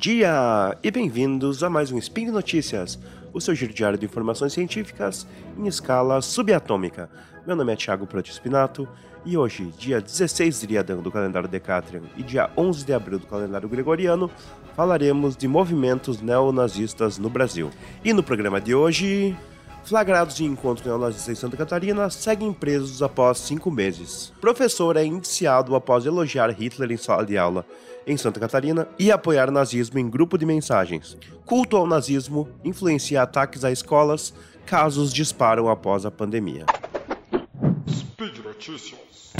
dia e bem-vindos a mais um Spin de Notícias, o seu giro diário de informações científicas em escala subatômica. Meu nome é Thiago Proti Spinato e hoje, dia 16 de Riadão do calendário Decatrian e dia 11 de abril do calendário Gregoriano, falaremos de movimentos neonazistas no Brasil. E no programa de hoje, flagrados em encontro neonazista em Santa Catarina, seguem presos após cinco meses. Professor é indiciado após elogiar Hitler em sala de aula em Santa Catarina e apoiar nazismo em grupo de mensagens. Culto ao nazismo influencia ataques a escolas, casos disparam após a pandemia. Speed Notícias.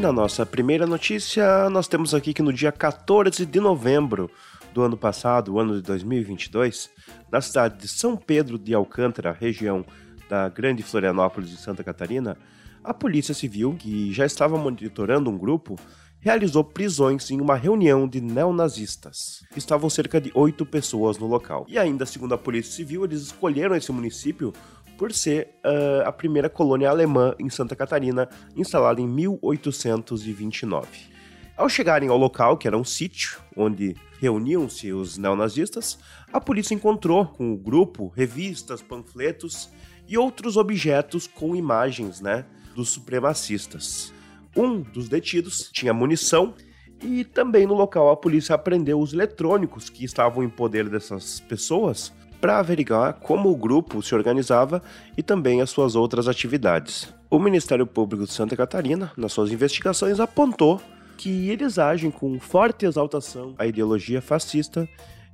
Na nossa primeira notícia, nós temos aqui que no dia 14 de novembro do ano passado, o ano de 2022, na cidade de São Pedro de Alcântara, região da Grande Florianópolis de Santa Catarina, a Polícia Civil, que já estava monitorando um grupo, realizou prisões em uma reunião de neonazistas. Estavam cerca de oito pessoas no local. E ainda, segundo a Polícia Civil, eles escolheram esse município por ser uh, a primeira colônia alemã em Santa Catarina, instalada em 1829. Ao chegarem ao local, que era um sítio onde reuniam-se os neonazistas, a polícia encontrou com o grupo revistas, panfletos e outros objetos com imagens né, dos supremacistas. Um dos detidos tinha munição e também no local a polícia apreendeu os eletrônicos que estavam em poder dessas pessoas para averiguar como o grupo se organizava e também as suas outras atividades. O Ministério Público de Santa Catarina, nas suas investigações, apontou que eles agem com forte exaltação à ideologia fascista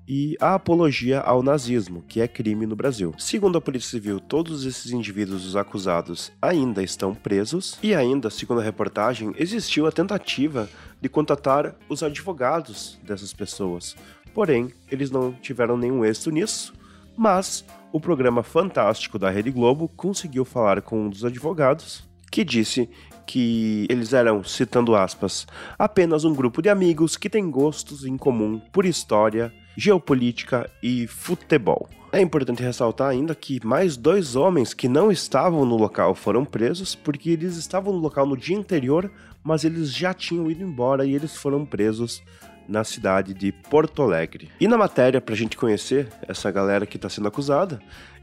e a apologia ao nazismo, que é crime no Brasil. Segundo a Polícia Civil, todos esses indivíduos os acusados ainda estão presos e ainda, segundo a reportagem, existiu a tentativa de contatar os advogados dessas pessoas. Porém, eles não tiveram nenhum êxito nisso mas o programa Fantástico da Rede Globo conseguiu falar com um dos advogados que disse que eles eram, citando aspas, apenas um grupo de amigos que tem gostos em comum por história, geopolítica e futebol. É importante ressaltar ainda que mais dois homens que não estavam no local foram presos porque eles estavam no local no dia anterior, mas eles já tinham ido embora e eles foram presos na cidade de Porto Alegre. E na matéria, para a gente conhecer essa galera que está sendo acusada,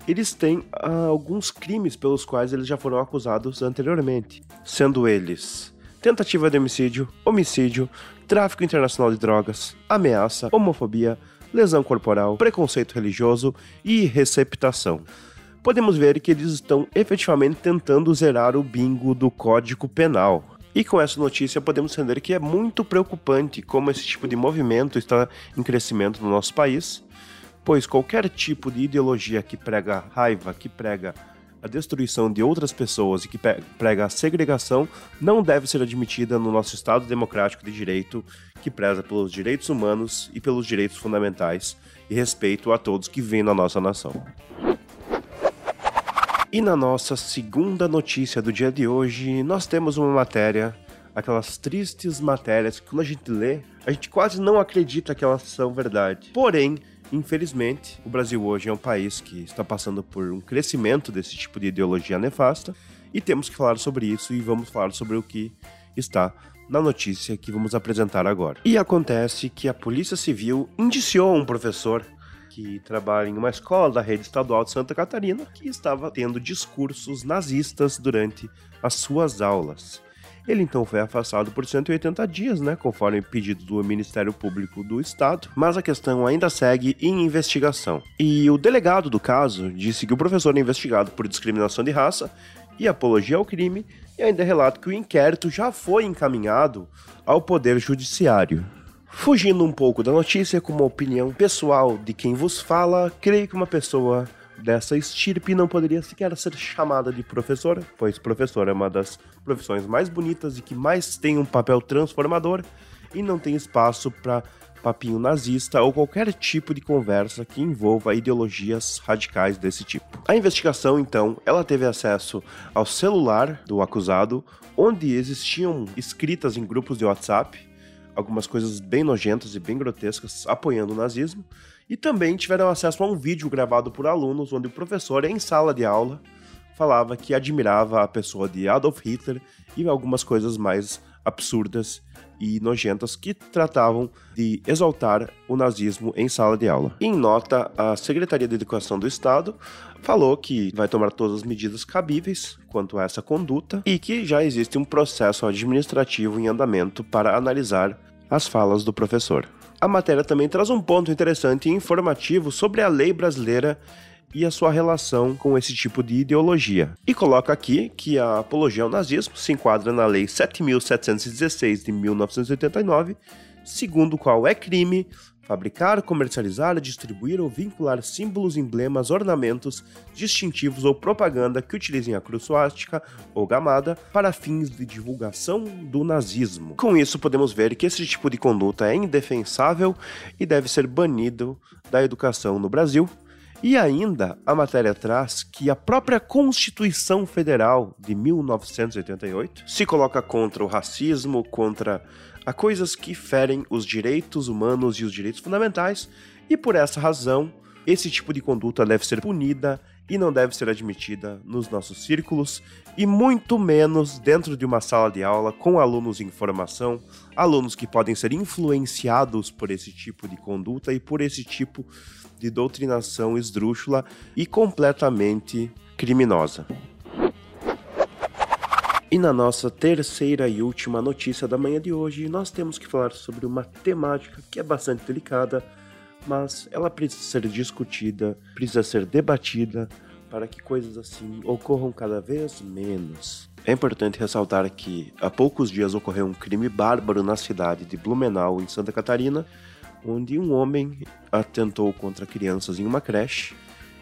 eles têm ah, alguns crimes pelos quais eles já foram acusados anteriormente, sendo eles tentativa de homicídio, homicídio, tráfico internacional de drogas, ameaça, homofobia, lesão corporal, preconceito religioso e receptação. Podemos ver que eles estão efetivamente tentando zerar o bingo do Código Penal, e com essa notícia podemos entender que é muito preocupante como esse tipo de movimento está em crescimento no nosso país, pois qualquer tipo de ideologia que prega raiva, que prega a destruição de outras pessoas e que prega a segregação não deve ser admitida no nosso Estado democrático de direito, que preza pelos direitos humanos e pelos direitos fundamentais e respeito a todos que vivem na nossa nação. E na nossa segunda notícia do dia de hoje, nós temos uma matéria, aquelas tristes matérias que quando a gente lê, a gente quase não acredita que elas são verdade. Porém, infelizmente, o Brasil hoje é um país que está passando por um crescimento desse tipo de ideologia nefasta e temos que falar sobre isso e vamos falar sobre o que está na notícia que vamos apresentar agora. E acontece que a Polícia Civil indiciou um professor que trabalha em uma escola da rede estadual de Santa Catarina, que estava tendo discursos nazistas durante as suas aulas. Ele então foi afastado por 180 dias, né, conforme pedido do Ministério Público do Estado, mas a questão ainda segue em investigação. E o delegado do caso disse que o professor é investigado por discriminação de raça e apologia ao crime, e ainda relata que o inquérito já foi encaminhado ao Poder Judiciário. Fugindo um pouco da notícia, com uma opinião pessoal de quem vos fala, creio que uma pessoa dessa estirpe não poderia sequer ser chamada de professora, pois professora é uma das profissões mais bonitas e que mais tem um papel transformador e não tem espaço para papinho nazista ou qualquer tipo de conversa que envolva ideologias radicais desse tipo. A investigação, então, ela teve acesso ao celular do acusado, onde existiam escritas em grupos de WhatsApp algumas coisas bem nojentas e bem grotescas apoiando o nazismo, e também tiveram acesso a um vídeo gravado por alunos onde o professor, em sala de aula, falava que admirava a pessoa de Adolf Hitler e algumas coisas mais absurdas e nojentas que tratavam de exaltar o nazismo em sala de aula. Em nota, a Secretaria de Educação do Estado falou que vai tomar todas as medidas cabíveis quanto a essa conduta e que já existe um processo administrativo em andamento para analisar as falas do professor. A matéria também traz um ponto interessante e informativo sobre a lei brasileira e a sua relação com esse tipo de ideologia. E coloca aqui que a apologia ao nazismo se enquadra na Lei 7.716 de 1989, segundo o qual é crime fabricar, comercializar, distribuir ou vincular símbolos, emblemas, ornamentos, distintivos ou propaganda que utilizem a cruz suástica ou gamada para fins de divulgação do nazismo. Com isso, podemos ver que esse tipo de conduta é indefensável e deve ser banido da educação no Brasil, e ainda a matéria traz que a própria Constituição Federal de 1988 se coloca contra o racismo, contra a coisas que ferem os direitos humanos e os direitos fundamentais, e por essa razão, esse tipo de conduta deve ser punida e não deve ser admitida nos nossos círculos e muito menos dentro de uma sala de aula com alunos em formação, alunos que podem ser influenciados por esse tipo de conduta e por esse tipo de doutrinação esdrúxula e completamente criminosa. E na nossa terceira e última notícia da manhã de hoje, nós temos que falar sobre uma temática que é bastante delicada, mas ela precisa ser discutida, precisa ser debatida para que coisas assim ocorram cada vez menos. É importante ressaltar que há poucos dias ocorreu um crime bárbaro na cidade de Blumenau, em Santa Catarina, onde um homem atentou contra crianças em uma creche.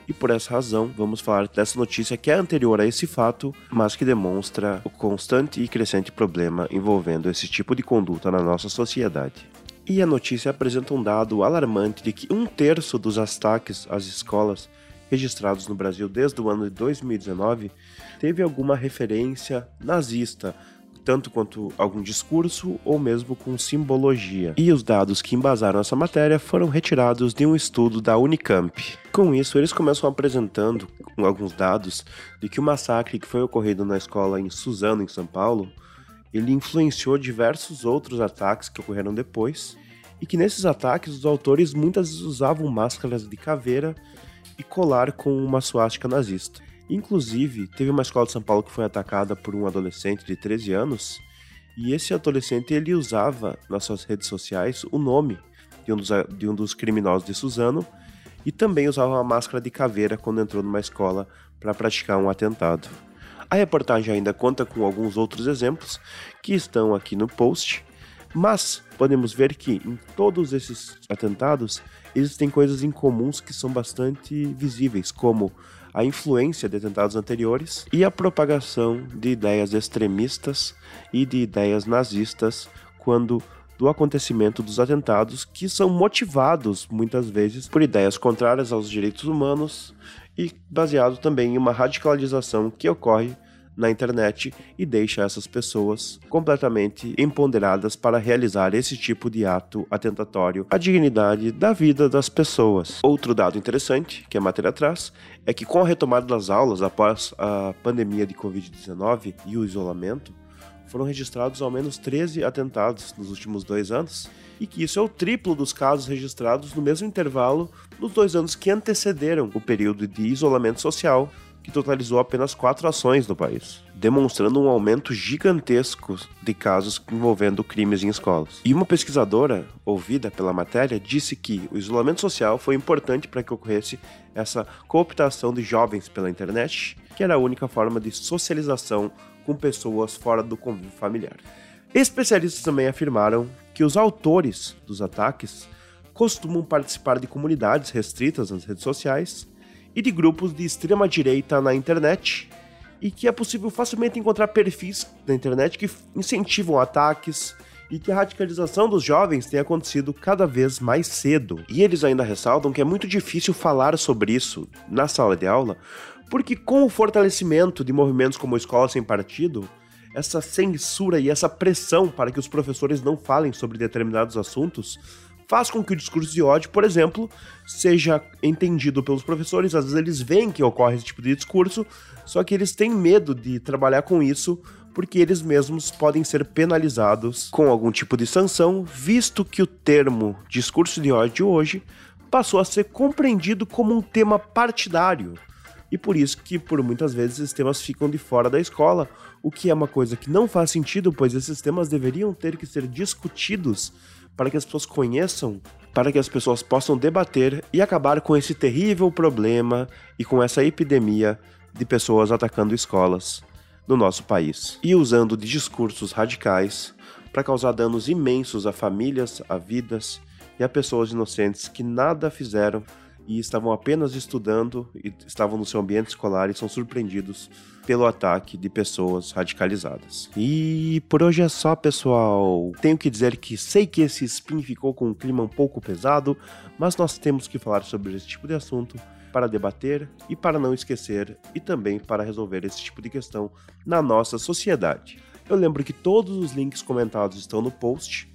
E por essa razão, vamos falar dessa notícia que é anterior a esse fato, mas que demonstra o constante e crescente problema envolvendo esse tipo de conduta na nossa sociedade. E a notícia apresenta um dado alarmante de que um terço dos ataques às escolas registrados no Brasil desde o ano de 2019 teve alguma referência nazista, tanto quanto algum discurso ou mesmo com simbologia. E os dados que embasaram essa matéria foram retirados de um estudo da Unicamp. Com isso, eles começam apresentando alguns dados de que o massacre que foi ocorrido na escola em Suzano, em São Paulo, ele influenciou diversos outros ataques que ocorreram depois, e que nesses ataques os autores muitas vezes usavam máscaras de caveira e colar com uma suástica nazista. Inclusive, teve uma escola de São Paulo que foi atacada por um adolescente de 13 anos, e esse adolescente ele usava nas suas redes sociais o nome de um dos, de um dos criminosos de Suzano e também usava uma máscara de caveira quando entrou numa escola para praticar um atentado. A reportagem ainda conta com alguns outros exemplos que estão aqui no post, mas podemos ver que em todos esses atentados existem coisas incomuns que são bastante visíveis, como a influência de atentados anteriores e a propagação de ideias extremistas e de ideias nazistas quando do acontecimento dos atentados que são motivados muitas vezes por ideias contrárias aos direitos humanos e baseado também em uma radicalização que ocorre na internet e deixa essas pessoas completamente empoderadas para realizar esse tipo de ato atentatório à dignidade da vida das pessoas. Outro dado interessante que a matéria traz é que com a retomada das aulas após a pandemia de Covid-19 e o isolamento, foram registrados ao menos 13 atentados nos últimos dois anos, e que isso é o triplo dos casos registrados no mesmo intervalo nos dois anos que antecederam o período de isolamento social que totalizou apenas quatro ações no país, demonstrando um aumento gigantesco de casos envolvendo crimes em escolas. E uma pesquisadora, ouvida pela matéria, disse que o isolamento social foi importante para que ocorresse essa cooptação de jovens pela internet, que era a única forma de socialização com pessoas fora do convívio familiar. Especialistas também afirmaram que os autores dos ataques costumam participar de comunidades restritas nas redes sociais e de grupos de extrema direita na internet, e que é possível facilmente encontrar perfis na internet que incentivam ataques e que a radicalização dos jovens tem acontecido cada vez mais cedo. E eles ainda ressaltam que é muito difícil falar sobre isso na sala de aula, porque com o fortalecimento de movimentos como Escola Sem Partido, essa censura e essa pressão para que os professores não falem sobre determinados assuntos faz com que o discurso de ódio, por exemplo, seja entendido pelos professores. Às vezes eles veem que ocorre esse tipo de discurso, só que eles têm medo de trabalhar com isso porque eles mesmos podem ser penalizados com algum tipo de sanção, visto que o termo discurso de ódio hoje passou a ser compreendido como um tema partidário. E por isso que por muitas vezes esses temas ficam de fora da escola, o que é uma coisa que não faz sentido, pois esses temas deveriam ter que ser discutidos para que as pessoas conheçam, para que as pessoas possam debater e acabar com esse terrível problema e com essa epidemia de pessoas atacando escolas no nosso país e usando de discursos radicais para causar danos imensos a famílias, a vidas e a pessoas inocentes que nada fizeram e estavam apenas estudando e estavam no seu ambiente escolar e são surpreendidos pelo ataque de pessoas radicalizadas. E por hoje é só, pessoal. Tenho que dizer que sei que esse spin ficou com um clima um pouco pesado, mas nós temos que falar sobre esse tipo de assunto para debater e para não esquecer e também para resolver esse tipo de questão na nossa sociedade. Eu lembro que todos os links comentados estão no post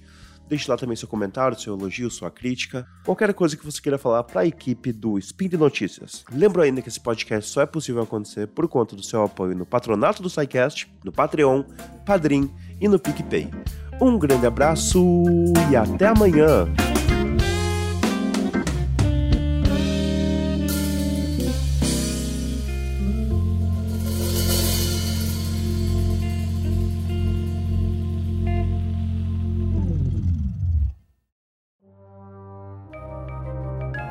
Deixe lá também seu comentário, seu elogio, sua crítica, qualquer coisa que você queira falar para a equipe do Spin de Notícias. Lembro ainda que esse podcast só é possível acontecer por conta do seu apoio no patronato do SciCast, no Patreon, Padrim e no PicPay. Um grande abraço e até amanhã!